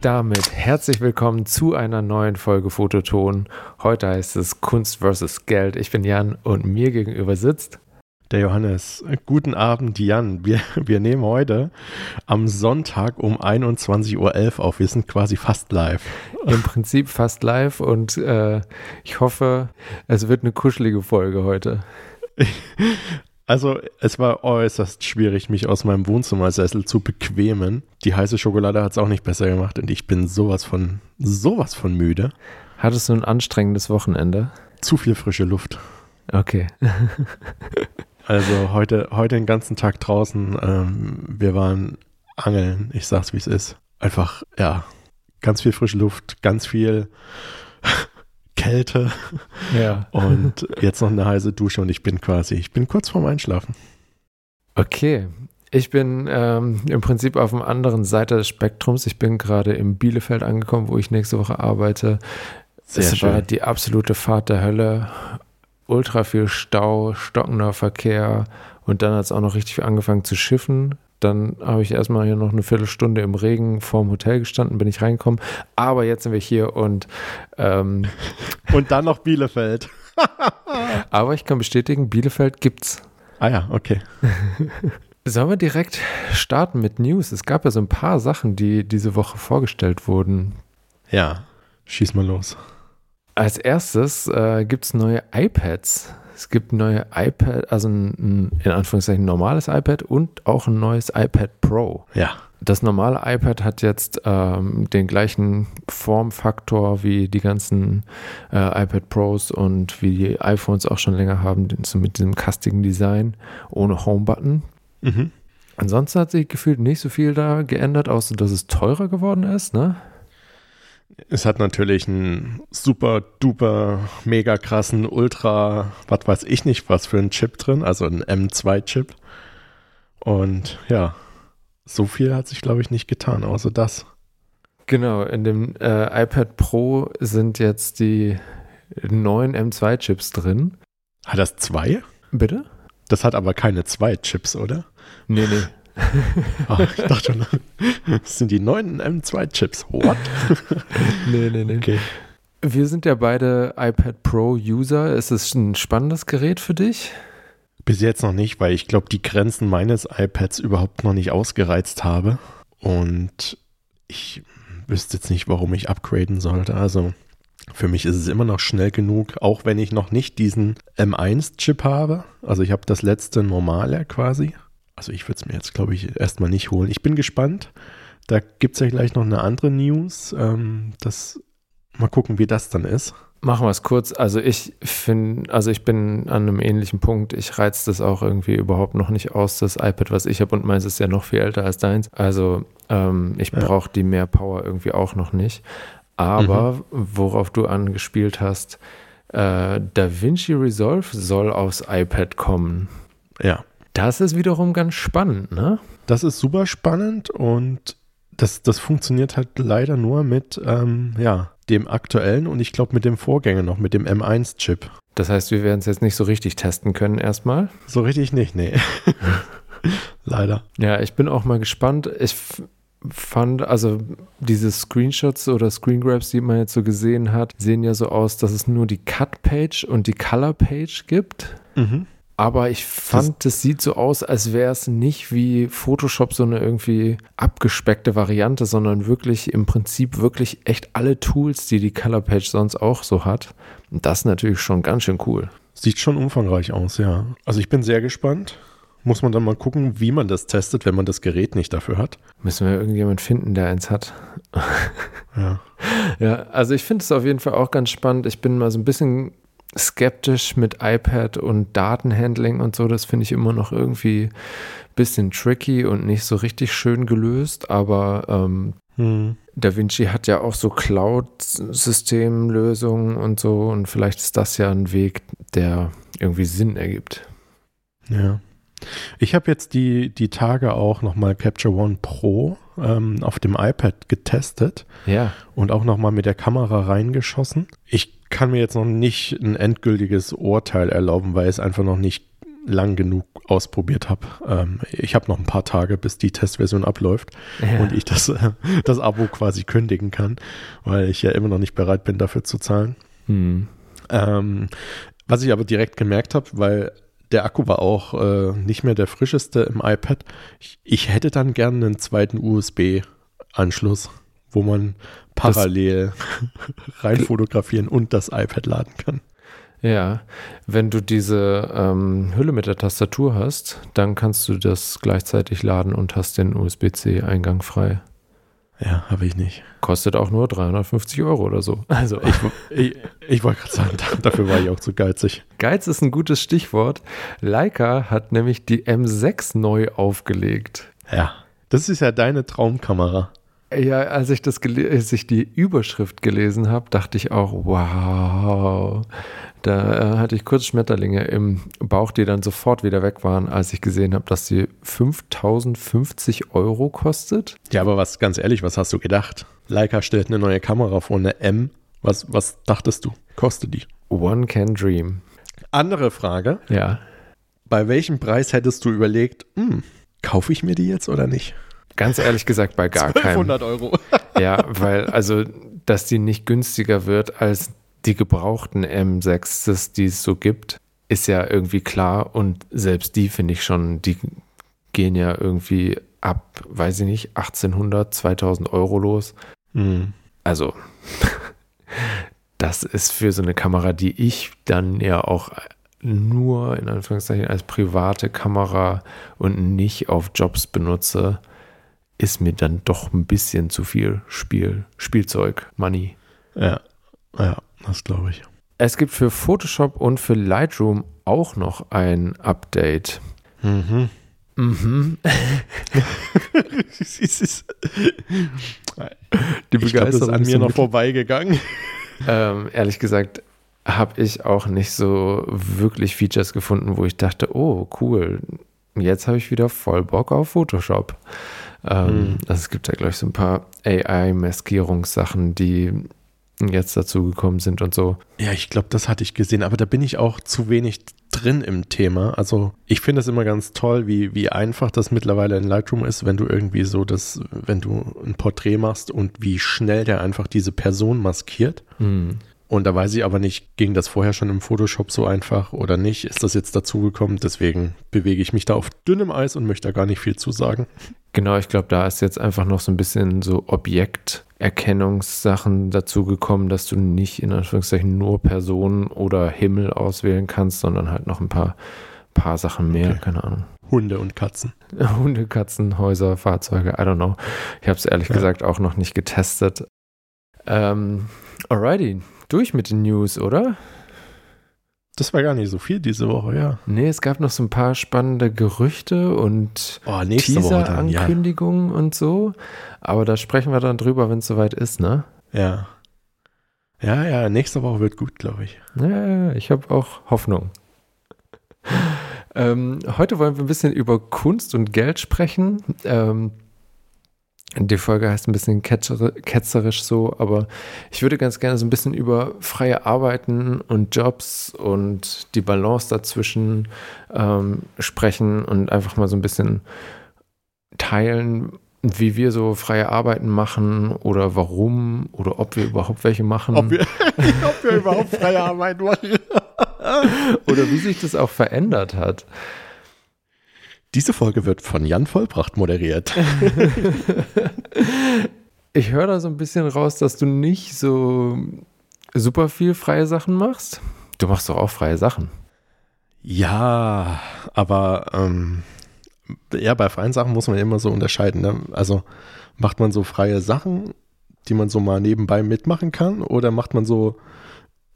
Damit herzlich willkommen zu einer neuen Folge Fototon. Heute heißt es Kunst versus Geld. Ich bin Jan und mir gegenüber sitzt der Johannes. Guten Abend, Jan. Wir, wir nehmen heute am Sonntag um 21.11 Uhr auf. Wir sind quasi fast live. Im Prinzip fast live und äh, ich hoffe, es wird eine kuschelige Folge heute. Also es war äußerst schwierig, mich aus meinem Wohnzimmersessel zu bequemen. Die heiße Schokolade hat es auch nicht besser gemacht und ich bin sowas von, sowas von müde. Hattest du ein anstrengendes Wochenende? Zu viel frische Luft. Okay. also heute, heute den ganzen Tag draußen. Ähm, wir waren angeln. Ich sag's, wie es ist. Einfach, ja, ganz viel frische Luft, ganz viel Kälte. Ja. Und jetzt noch eine heiße Dusche und ich bin quasi, ich bin kurz vorm Einschlafen. Okay. Ich bin ähm, im Prinzip auf der anderen Seite des Spektrums. Ich bin gerade in Bielefeld angekommen, wo ich nächste Woche arbeite. Sehr es schön. war die absolute Fahrt der Hölle. Ultra viel Stau, stockender Verkehr und dann hat es auch noch richtig angefangen zu schiffen. Dann habe ich erstmal hier noch eine Viertelstunde im Regen vorm Hotel gestanden, bin ich reingekommen. Aber jetzt sind wir hier und. Ähm, und dann noch Bielefeld. aber ich kann bestätigen, Bielefeld gibt's. Ah ja, okay. Sollen wir direkt starten mit News? Es gab ja so ein paar Sachen, die diese Woche vorgestellt wurden. Ja, schieß mal los. Als erstes äh, gibt es neue iPads. Es gibt neue iPad, also ein, in Anführungszeichen normales iPad und auch ein neues iPad Pro. Ja. Das normale iPad hat jetzt ähm, den gleichen Formfaktor wie die ganzen äh, iPad Pros und wie die iPhones auch schon länger haben, so mit diesem kastigen Design ohne Home-Button. Mhm. Ansonsten hat sich gefühlt nicht so viel da geändert, außer dass es teurer geworden ist, ne? Es hat natürlich einen super duper mega krassen Ultra, was weiß ich nicht, was für einen Chip drin, also ein M2-Chip. Und ja, so viel hat sich, glaube ich, nicht getan, außer das. Genau, in dem äh, iPad Pro sind jetzt die neuen M2-Chips drin. Hat das zwei? Bitte? Das hat aber keine zwei Chips, oder? Nee, nee. oh, ich dachte schon, das sind die neuen M2-Chips. What? nee, nee, nee. Okay. Wir sind ja beide iPad Pro-User. Ist es ein spannendes Gerät für dich? Bis jetzt noch nicht, weil ich glaube, die Grenzen meines iPads überhaupt noch nicht ausgereizt habe. Und ich wüsste jetzt nicht, warum ich upgraden sollte. Also für mich ist es immer noch schnell genug, auch wenn ich noch nicht diesen M1-Chip habe. Also ich habe das letzte normale quasi. Also ich würde es mir jetzt, glaube ich, erstmal nicht holen. Ich bin gespannt. Da gibt es ja gleich noch eine andere News. Ähm, das, mal gucken, wie das dann ist. Machen wir es kurz. Also ich finde, also ich bin an einem ähnlichen Punkt. Ich reize das auch irgendwie überhaupt noch nicht aus, das iPad, was ich habe und meins ist ja noch viel älter als deins. Also ähm, ich ja. brauche die mehr Power irgendwie auch noch nicht. Aber mhm. worauf du angespielt hast, äh, DaVinci Resolve soll aufs iPad kommen. Ja. Das ist wiederum ganz spannend, ne? Das ist super spannend und das, das funktioniert halt leider nur mit ähm, ja, dem aktuellen und ich glaube mit dem Vorgänger noch, mit dem M1-Chip. Das heißt, wir werden es jetzt nicht so richtig testen können erstmal? So richtig nicht, nee. leider. Ja, ich bin auch mal gespannt. Ich fand, also diese Screenshots oder Screengrabs, die man jetzt so gesehen hat, sehen ja so aus, dass es nur die Cut-Page und die Color-Page gibt. Mhm. Aber ich fand, es sieht so aus, als wäre es nicht wie Photoshop so eine irgendwie abgespeckte Variante, sondern wirklich im Prinzip wirklich echt alle Tools, die die Color Page sonst auch so hat. Und das ist natürlich schon ganz schön cool. Sieht schon umfangreich aus, ja. Also ich bin sehr gespannt. Muss man dann mal gucken, wie man das testet, wenn man das Gerät nicht dafür hat. Müssen wir irgendjemand finden, der eins hat. ja. Ja, also ich finde es auf jeden Fall auch ganz spannend. Ich bin mal so ein bisschen skeptisch mit iPad und Datenhandling und so. Das finde ich immer noch irgendwie ein bisschen tricky und nicht so richtig schön gelöst. Aber ähm, hm. DaVinci hat ja auch so Cloud-Systemlösungen und so. Und vielleicht ist das ja ein Weg, der irgendwie Sinn ergibt. Ja. Ich habe jetzt die, die Tage auch nochmal Capture One Pro ähm, auf dem iPad getestet. Ja. Und auch nochmal mit der Kamera reingeschossen. Ich kann mir jetzt noch nicht ein endgültiges Urteil erlauben, weil es einfach noch nicht lang genug ausprobiert habe. Ähm, ich habe noch ein paar Tage, bis die Testversion abläuft ja. und ich das, äh, das Abo quasi kündigen kann, weil ich ja immer noch nicht bereit bin, dafür zu zahlen. Hm. Ähm, was ich aber direkt gemerkt habe, weil der Akku war auch äh, nicht mehr der frischeste im iPad. Ich, ich hätte dann gerne einen zweiten USB-Anschluss, wo man parallel rein fotografieren und das iPad laden kann. Ja, wenn du diese ähm, Hülle mit der Tastatur hast, dann kannst du das gleichzeitig laden und hast den USB-C-Eingang frei. Ja, habe ich nicht. Kostet auch nur 350 Euro oder so. Also ich, ich, ich wollte gerade sagen, dafür war ich auch zu geizig. Geiz ist ein gutes Stichwort. Leica hat nämlich die M6 neu aufgelegt. Ja, das ist ja deine Traumkamera. Ja, als ich, das als ich die Überschrift gelesen habe, dachte ich auch, wow. Da äh, hatte ich kurz Schmetterlinge im Bauch, die dann sofort wieder weg waren, als ich gesehen habe, dass sie 5050 Euro kostet. Ja, aber was, ganz ehrlich, was hast du gedacht? Leica stellt eine neue Kamera vor, eine M. Was, was dachtest du? Kostet die? One can dream. Andere Frage. Ja. Bei welchem Preis hättest du überlegt, hm, kaufe ich mir die jetzt oder nicht? Ganz ehrlich gesagt, bei gar 1200 keinem. 500 Euro. ja, weil, also, dass die nicht günstiger wird als die gebrauchten M6s, die es so gibt, ist ja irgendwie klar. Und selbst die finde ich schon, die gehen ja irgendwie ab, weiß ich nicht, 1800, 2000 Euro los. Mhm. Also, das ist für so eine Kamera, die ich dann ja auch nur in Anführungszeichen als private Kamera und nicht auf Jobs benutze, ist mir dann doch ein bisschen zu viel Spiel, Spielzeug, Money. Ja, ja, das glaube ich. Es gibt für Photoshop und für Lightroom auch noch ein Update. Mhm. Mhm. Die Begeisterung ist an mir noch vorbeigegangen. Ähm, ehrlich gesagt habe ich auch nicht so wirklich Features gefunden, wo ich dachte, oh cool, jetzt habe ich wieder voll Bock auf Photoshop. Ähm, mhm. Also es gibt ja, glaube ich, so ein paar AI-Maskierungssachen, die jetzt dazu gekommen sind und so. Ja, ich glaube, das hatte ich gesehen, aber da bin ich auch zu wenig drin im Thema. Also ich finde es immer ganz toll, wie, wie einfach das mittlerweile in Lightroom ist, wenn du irgendwie so das, wenn du ein Porträt machst und wie schnell der einfach diese Person maskiert. Mhm. Und da weiß ich aber nicht, ging das vorher schon im Photoshop so einfach oder nicht? Ist das jetzt dazugekommen? Deswegen bewege ich mich da auf dünnem Eis und möchte da gar nicht viel zu sagen. Genau, ich glaube, da ist jetzt einfach noch so ein bisschen so Objekterkennungssachen dazugekommen, dass du nicht in Anführungszeichen nur Personen oder Himmel auswählen kannst, sondern halt noch ein paar, paar Sachen mehr, okay. keine Ahnung. Hunde und Katzen. Hunde, Katzen, Häuser, Fahrzeuge, I don't know. Ich habe es ehrlich ja. gesagt auch noch nicht getestet. Ähm, alrighty, durch mit den News, oder? Das war gar nicht so viel diese Woche, ja. Nee, es gab noch so ein paar spannende Gerüchte und oh, Teaser-Ankündigungen ja. und so. Aber da sprechen wir dann drüber, wenn es soweit ist, ne? Ja. Ja, ja, nächste Woche wird gut, glaube ich. Ja, ich habe auch Hoffnung. ähm, heute wollen wir ein bisschen über Kunst und Geld sprechen. Ähm, die Folge heißt ein bisschen ketzerisch so, aber ich würde ganz gerne so ein bisschen über freie Arbeiten und Jobs und die Balance dazwischen ähm, sprechen und einfach mal so ein bisschen teilen, wie wir so freie Arbeiten machen oder warum oder ob wir überhaupt welche machen. Ob wir, ob wir überhaupt freie Arbeit machen. oder wie sich das auch verändert hat. Diese Folge wird von Jan Vollbracht moderiert. ich höre da so ein bisschen raus, dass du nicht so super viel freie Sachen machst. Du machst doch auch freie Sachen. Ja, aber ähm, ja, bei freien Sachen muss man immer so unterscheiden. Ne? Also macht man so freie Sachen, die man so mal nebenbei mitmachen kann, oder macht man so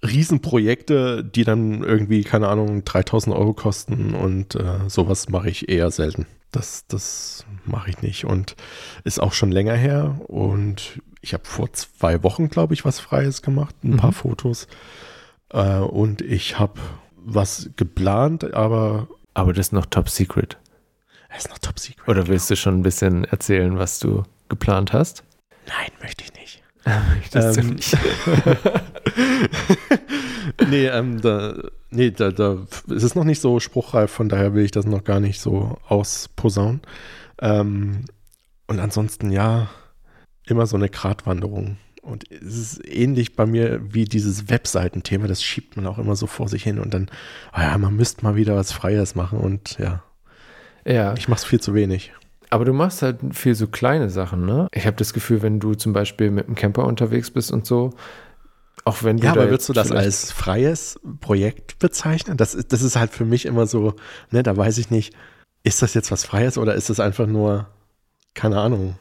Riesenprojekte, die dann irgendwie, keine Ahnung, 3000 Euro kosten und äh, sowas mache ich eher selten. Das, das mache ich nicht und ist auch schon länger her und ich habe vor zwei Wochen, glaube ich, was Freies gemacht, ein mhm. paar Fotos äh, und ich habe was geplant, aber... Aber das ist noch top secret. Das ist noch top secret. Oder willst du schon ein bisschen erzählen, was du geplant hast? Nein, möchte ich nicht. Möchtest ähm, du nicht? nee, ähm, da, Nee, da, da ist es noch nicht so spruchreif, von daher will ich das noch gar nicht so ausposaunen. Ähm, und ansonsten, ja, immer so eine Gratwanderung. Und es ist ähnlich bei mir wie dieses Webseitenthema, das schiebt man auch immer so vor sich hin und dann, ah ja, man müsste mal wieder was Freies machen und ja. Ja. Ich mache es viel zu wenig. Aber du machst halt viel so kleine Sachen, ne? Ich habe das Gefühl, wenn du zum Beispiel mit einem Camper unterwegs bist und so, auch wenn du. Ja, aber würdest du das als freies Projekt bezeichnen? Das, das ist halt für mich immer so, ne, da weiß ich nicht, ist das jetzt was Freies oder ist das einfach nur, keine Ahnung,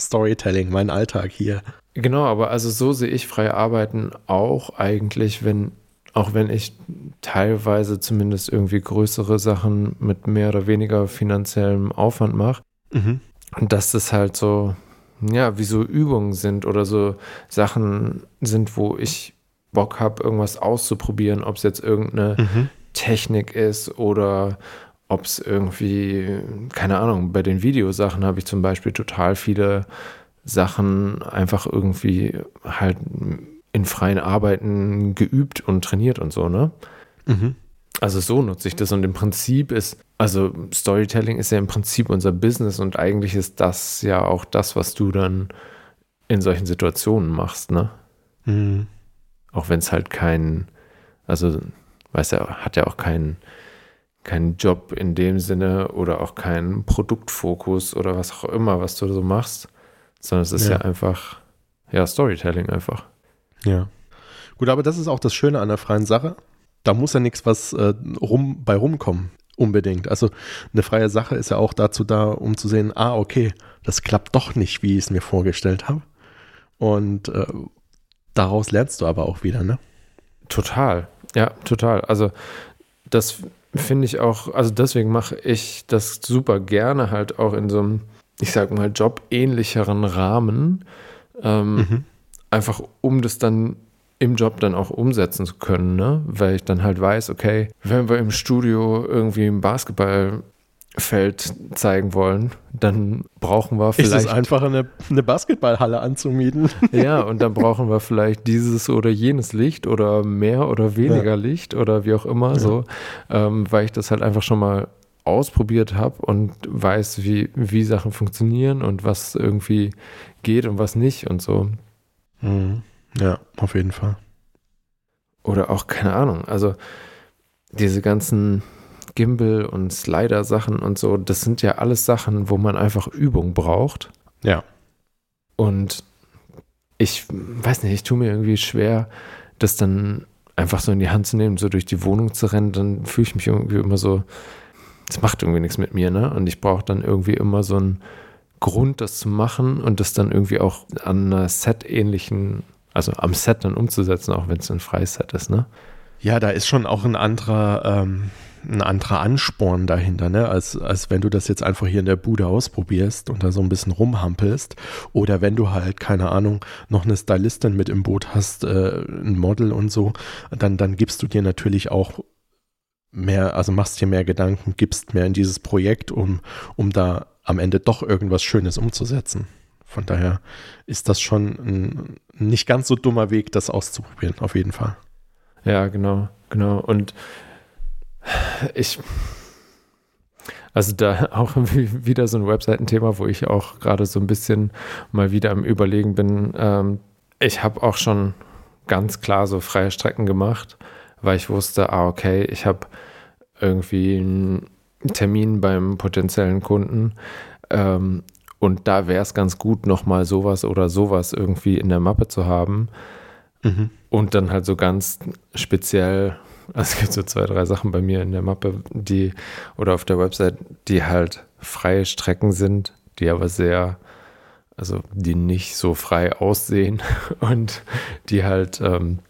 Storytelling, mein Alltag hier? Genau, aber also so sehe ich freie Arbeiten auch eigentlich, wenn, auch wenn ich teilweise zumindest irgendwie größere Sachen mit mehr oder weniger finanziellem Aufwand mache. Mhm. Und dass das halt so, ja, wie so Übungen sind oder so Sachen sind, wo ich Bock habe, irgendwas auszuprobieren, ob es jetzt irgendeine mhm. Technik ist oder ob es irgendwie, keine Ahnung, bei den Videosachen habe ich zum Beispiel total viele Sachen einfach irgendwie halt in freien Arbeiten geübt und trainiert und so, ne? Mhm. Also so nutze ich das und im Prinzip ist, also Storytelling ist ja im Prinzip unser Business und eigentlich ist das ja auch das, was du dann in solchen Situationen machst, ne? Mhm. Auch wenn es halt kein, also, weiß ja, hat ja auch keinen keinen Job in dem Sinne oder auch keinen Produktfokus oder was auch immer, was du so machst sondern es ist ja, ja einfach, ja, Storytelling einfach. Ja. Gut, aber das ist auch das Schöne an der freien Sache. Da muss ja nichts was äh, rum, bei rumkommen, unbedingt. Also eine freie Sache ist ja auch dazu da, um zu sehen, ah, okay, das klappt doch nicht, wie ich es mir vorgestellt habe. Und äh, daraus lernst du aber auch wieder, ne? Total, ja, total. Also das finde ich auch, also deswegen mache ich das super gerne halt auch in so einem ich sag mal, jobähnlicheren Rahmen, ähm, mhm. einfach um das dann im Job dann auch umsetzen zu können, ne? Weil ich dann halt weiß, okay, wenn wir im Studio irgendwie ein Basketballfeld zeigen wollen, dann brauchen wir vielleicht. Ist es einfacher, eine, eine Basketballhalle anzumieten? ja, und dann brauchen wir vielleicht dieses oder jenes Licht oder mehr oder weniger ja. Licht oder wie auch immer ja. so, ähm, weil ich das halt einfach schon mal ausprobiert habe und weiß, wie, wie Sachen funktionieren und was irgendwie geht und was nicht und so. Mhm. Ja, auf jeden Fall. Oder auch, keine Ahnung, also diese ganzen Gimbal und Slider-Sachen und so, das sind ja alles Sachen, wo man einfach Übung braucht. Ja. Und ich weiß nicht, ich tue mir irgendwie schwer, das dann einfach so in die Hand zu nehmen, so durch die Wohnung zu rennen, dann fühle ich mich irgendwie immer so, das macht irgendwie nichts mit mir, ne? Und ich brauche dann irgendwie immer so einen Grund, das zu machen und das dann irgendwie auch an einer Set-ähnlichen, also am Set dann umzusetzen, auch wenn es ein freies Set ist, ne? Ja, da ist schon auch ein anderer, ähm, ein anderer Ansporn dahinter, ne? Als, als wenn du das jetzt einfach hier in der Bude ausprobierst und da so ein bisschen rumhampelst. Oder wenn du halt, keine Ahnung, noch eine Stylistin mit im Boot hast, äh, ein Model und so, dann, dann gibst du dir natürlich auch mehr, also machst dir mehr Gedanken, gibst mehr in dieses Projekt, um, um da am Ende doch irgendwas Schönes umzusetzen. Von daher ist das schon ein nicht ganz so dummer Weg, das auszuprobieren, auf jeden Fall. Ja, genau, genau. Und ich, also da auch wieder so ein Webseitenthema, wo ich auch gerade so ein bisschen mal wieder am Überlegen bin. Ähm, ich habe auch schon ganz klar so freie Strecken gemacht weil ich wusste, ah, okay, ich habe irgendwie einen Termin beim potenziellen Kunden. Ähm, und da wäre es ganz gut, nochmal sowas oder sowas irgendwie in der Mappe zu haben. Mhm. Und dann halt so ganz speziell, also es gibt so zwei, drei Sachen bei mir in der Mappe, die oder auf der Website, die halt freie Strecken sind, die aber sehr, also die nicht so frei aussehen und die halt ähm,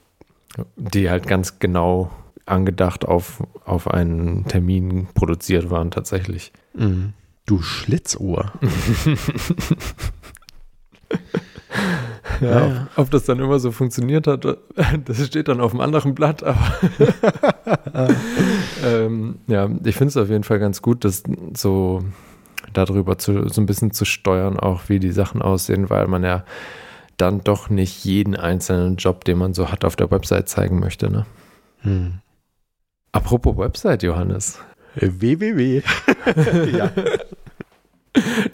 die halt ganz genau angedacht auf, auf einen Termin produziert waren tatsächlich. Mhm. Du Schlitzohr. ja, ja, Ob das dann immer so funktioniert hat, das steht dann auf einem anderen Blatt, aber ähm, ja, ich finde es auf jeden Fall ganz gut, das so darüber zu, so ein bisschen zu steuern, auch wie die Sachen aussehen, weil man ja dann doch nicht jeden einzelnen Job, den man so hat, auf der Website zeigen möchte. Ne? Hm. Apropos Website, Johannes. www. ja.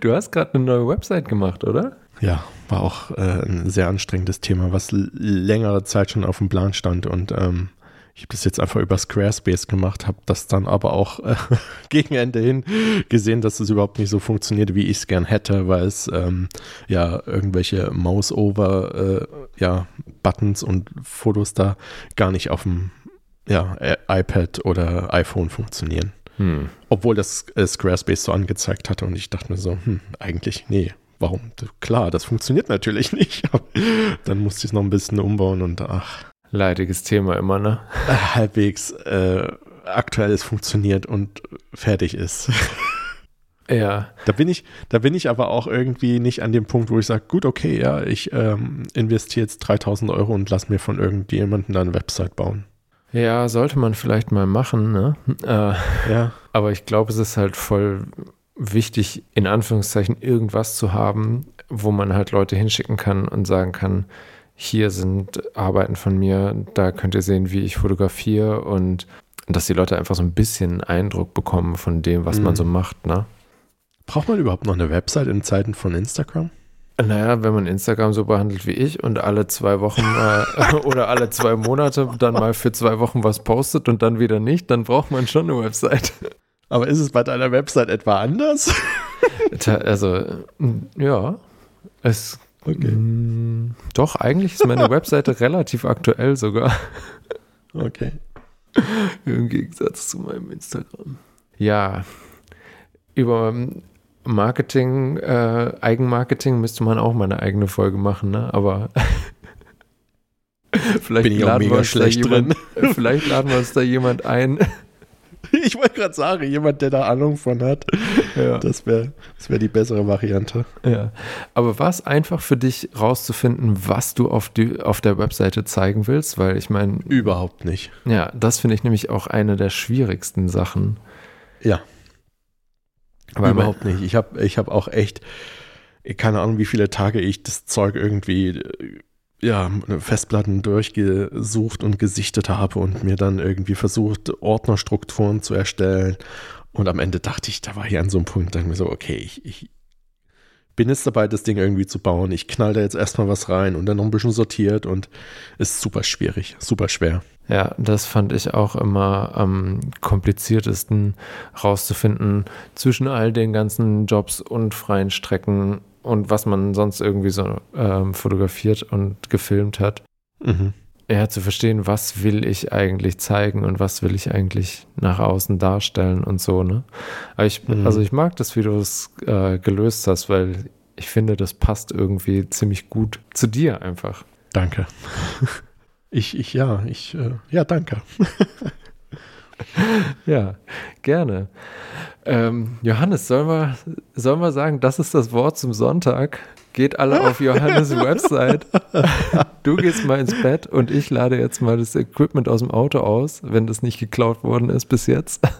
Du hast gerade eine neue Website gemacht, oder? Ja, war auch äh, ein sehr anstrengendes Thema, was längere Zeit schon auf dem Plan stand und ähm, ich habe das jetzt einfach über Squarespace gemacht, habe das dann aber auch äh, gegen Ende hin gesehen, dass es überhaupt nicht so funktioniert, wie ich es gern hätte, weil es ähm, ja irgendwelche Mouse-over äh, ja, und Fotos da gar nicht auf dem ja, iPad oder iPhone funktionieren. Hm. Obwohl das äh, Squarespace so angezeigt hatte und ich dachte mir so, hm, eigentlich, nee, warum? Klar, das funktioniert natürlich nicht. dann musste ich es noch ein bisschen umbauen und ach. Leidiges Thema immer, ne? Halbwegs äh, aktuelles funktioniert und fertig ist. Ja. Da bin ich, da bin ich aber auch irgendwie nicht an dem Punkt, wo ich sage, gut, okay, ja, ich ähm, investiere jetzt 3000 Euro und lass mir von irgendjemandem da eine Website bauen. Ja, sollte man vielleicht mal machen, ne? Äh, ja. Aber ich glaube, es ist halt voll wichtig, in Anführungszeichen irgendwas zu haben, wo man halt Leute hinschicken kann und sagen kann, hier sind Arbeiten von mir, da könnt ihr sehen, wie ich fotografiere und dass die Leute einfach so ein bisschen Eindruck bekommen von dem, was mhm. man so macht, ne? Braucht man überhaupt noch eine Website in Zeiten von Instagram? Naja, wenn man Instagram so behandelt wie ich und alle zwei Wochen mal oder alle zwei Monate dann mal für zwei Wochen was postet und dann wieder nicht, dann braucht man schon eine Website. Aber ist es bei deiner Website etwa anders? also, ja, es Okay. Mm, doch, eigentlich ist meine Webseite relativ aktuell sogar. Okay. Im Gegensatz zu meinem Instagram. Ja, über Marketing, äh, Eigenmarketing müsste man auch mal eine eigene Folge machen, ne? Aber vielleicht, Bin ich laden wir uns da jemand, vielleicht laden wir uns da jemand ein, Ich wollte gerade sagen, jemand, der da Ahnung von hat. Ja. Das wäre das wär die bessere Variante. Ja. Aber war es einfach für dich rauszufinden, was du auf, die, auf der Webseite zeigen willst? Weil ich meine. Überhaupt nicht. Ja, das finde ich nämlich auch eine der schwierigsten Sachen. Ja. Weil Überhaupt nicht. Ich habe ich hab auch echt, keine Ahnung, wie viele Tage ich das Zeug irgendwie ja, Festplatten durchgesucht und gesichtet habe und mir dann irgendwie versucht, Ordnerstrukturen zu erstellen. Und am Ende dachte ich, da war ich an so einem Punkt, dachte mir so, okay, ich, ich bin jetzt dabei, das Ding irgendwie zu bauen. Ich knall da jetzt erstmal was rein und dann noch ein bisschen sortiert und ist super schwierig, super schwer. Ja, das fand ich auch immer am kompliziertesten rauszufinden zwischen all den ganzen Jobs und freien Strecken und was man sonst irgendwie so ähm, fotografiert und gefilmt hat. Mhm. Ja, zu verstehen, was will ich eigentlich zeigen und was will ich eigentlich nach außen darstellen und so, ne? Aber ich, mhm. also ich mag das, wie du es äh, gelöst hast, weil ich finde, das passt irgendwie ziemlich gut zu dir einfach. Danke. Ich, ich, ja, ich, äh, ja, danke. ja, gerne. Ähm, Johannes, sollen wir, sollen wir sagen, das ist das Wort zum Sonntag? Geht alle auf Johannes Website. Du gehst mal ins Bett und ich lade jetzt mal das Equipment aus dem Auto aus, wenn das nicht geklaut worden ist bis jetzt.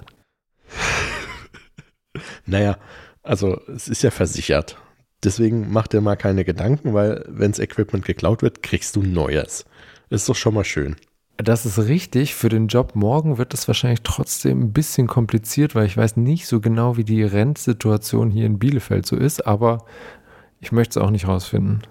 Naja, also es ist ja versichert. Deswegen mach dir mal keine Gedanken, weil wenn das Equipment geklaut wird, kriegst du neues. Ist doch schon mal schön. Das ist richtig. Für den Job morgen wird es wahrscheinlich trotzdem ein bisschen kompliziert, weil ich weiß nicht so genau, wie die Rentsituation hier in Bielefeld so ist, aber ich möchte es auch nicht rausfinden.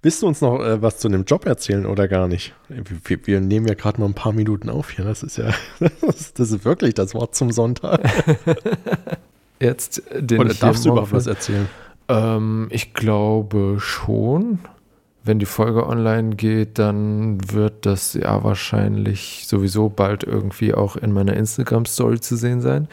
Willst du uns noch äh, was zu dem Job erzählen oder gar nicht? Wir, wir nehmen ja gerade mal ein paar Minuten auf hier. Das ist ja, das ist wirklich das Wort zum Sonntag. Jetzt den Oder darfst du überhaupt was erzählen? Ähm, ich glaube schon wenn die Folge online geht, dann wird das ja wahrscheinlich sowieso bald irgendwie auch in meiner Instagram-Story zu sehen sein.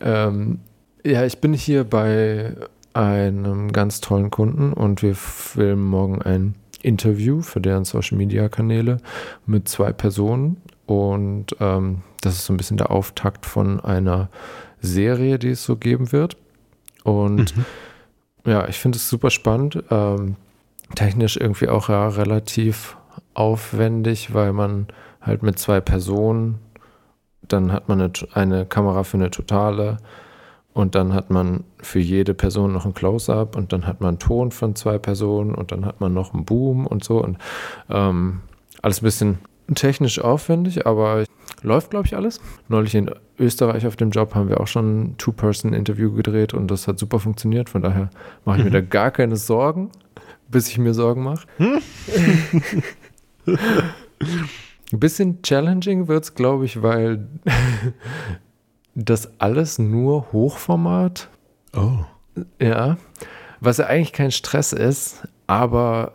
Ähm, ja, ich bin hier bei einem ganz tollen Kunden und wir filmen morgen ein Interview für deren Social-Media-Kanäle mit zwei Personen und ähm, das ist so ein bisschen der Auftakt von einer Serie, die es so geben wird. Und mhm. ja, ich finde es super spannend. Ähm, technisch irgendwie auch ja, relativ aufwendig, weil man halt mit zwei Personen, dann hat man eine, eine Kamera für eine totale und dann hat man für jede Person noch ein Close-up und dann hat man Ton von zwei Personen und dann hat man noch einen Boom und so und ähm, alles ein bisschen technisch aufwendig, aber läuft, glaube ich, alles. Neulich in Österreich auf dem Job haben wir auch schon ein Two-Person-Interview gedreht und das hat super funktioniert. Von daher mache ich mir da gar keine Sorgen, bis ich mir Sorgen mache. Ein bisschen challenging wird es, glaube ich, weil das alles nur Hochformat. Oh. Ja. Was ja eigentlich kein Stress ist, aber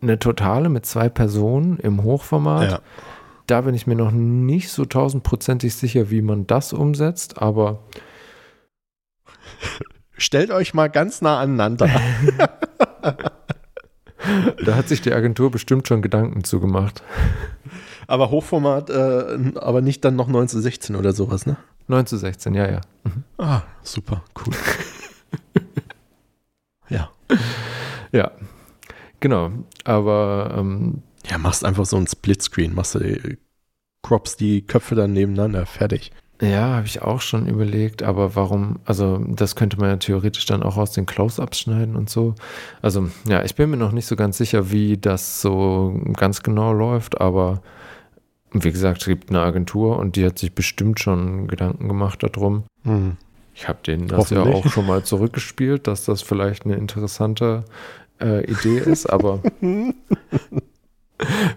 eine Totale mit zwei Personen im Hochformat. Ja. Da bin ich mir noch nicht so tausendprozentig sicher, wie man das umsetzt, aber Stellt euch mal ganz nah aneinander. da hat sich die Agentur bestimmt schon Gedanken zugemacht. aber Hochformat, äh, aber nicht dann noch 9 zu 16 oder sowas, ne? 9 zu 16, ja, ja. Mhm. Ah, super, cool. ja. Ja, genau. Aber ähm, Ja, machst einfach so ein Splitscreen, machst du die, crops die Köpfe dann nebeneinander, fertig. Ja, habe ich auch schon überlegt, aber warum, also das könnte man ja theoretisch dann auch aus den Close-Ups schneiden und so. Also ja, ich bin mir noch nicht so ganz sicher, wie das so ganz genau läuft, aber wie gesagt, es gibt eine Agentur und die hat sich bestimmt schon Gedanken gemacht darum. Hm. Ich habe denen das ja auch schon mal zurückgespielt, dass das vielleicht eine interessante äh, Idee ist, aber wir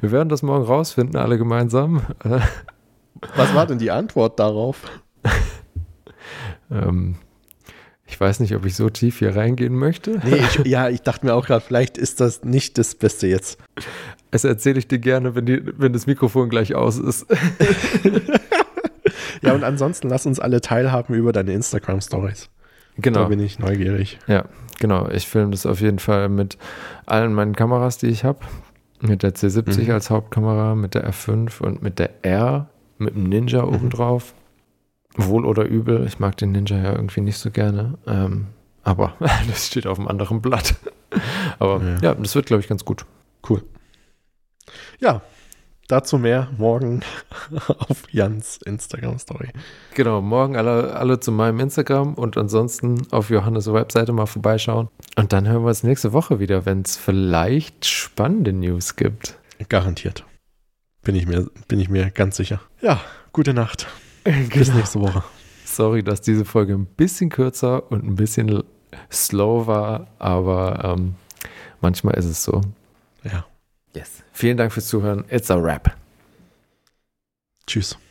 werden das morgen rausfinden, alle gemeinsam. Was war denn die Antwort darauf? ähm, ich weiß nicht, ob ich so tief hier reingehen möchte. Nee, ich, ja, ich dachte mir auch gerade, vielleicht ist das nicht das Beste jetzt. Das erzähle ich dir gerne, wenn, die, wenn das Mikrofon gleich aus ist. Ja, und ansonsten lass uns alle teilhaben über deine Instagram-Stories. Da Genau. bin ich neugierig. Ja, genau. Ich filme das auf jeden Fall mit allen meinen Kameras, die ich habe. Mit der C70 Mhm. als Hauptkamera, mit der R5 und mit der R, mit dem Ninja Mhm. obendrauf. Wohl oder übel. Ich mag den Ninja ja irgendwie nicht so gerne. Ähm, aber das steht auf einem anderen Blatt. Aber Ja. ja, das wird, glaube ich, ganz gut. Cool. Ja, dazu mehr morgen auf Jans Instagram-Story. Genau, morgen alle, alle zu meinem Instagram und ansonsten auf Johannes Webseite mal vorbeischauen. Und dann hören wir uns nächste Woche wieder, wenn es vielleicht spannende News gibt. Garantiert. Bin ich mir, bin ich mir ganz sicher. Ja, gute Nacht. Bis Genau. nächste Woche. Sorry, dass diese Folge ein bisschen kürzer und ein bisschen slow war, aber ähm, manchmal ist es so. Ja. Yes. Vielen Dank fürs Zuhören. It's a wrap. Tschüss.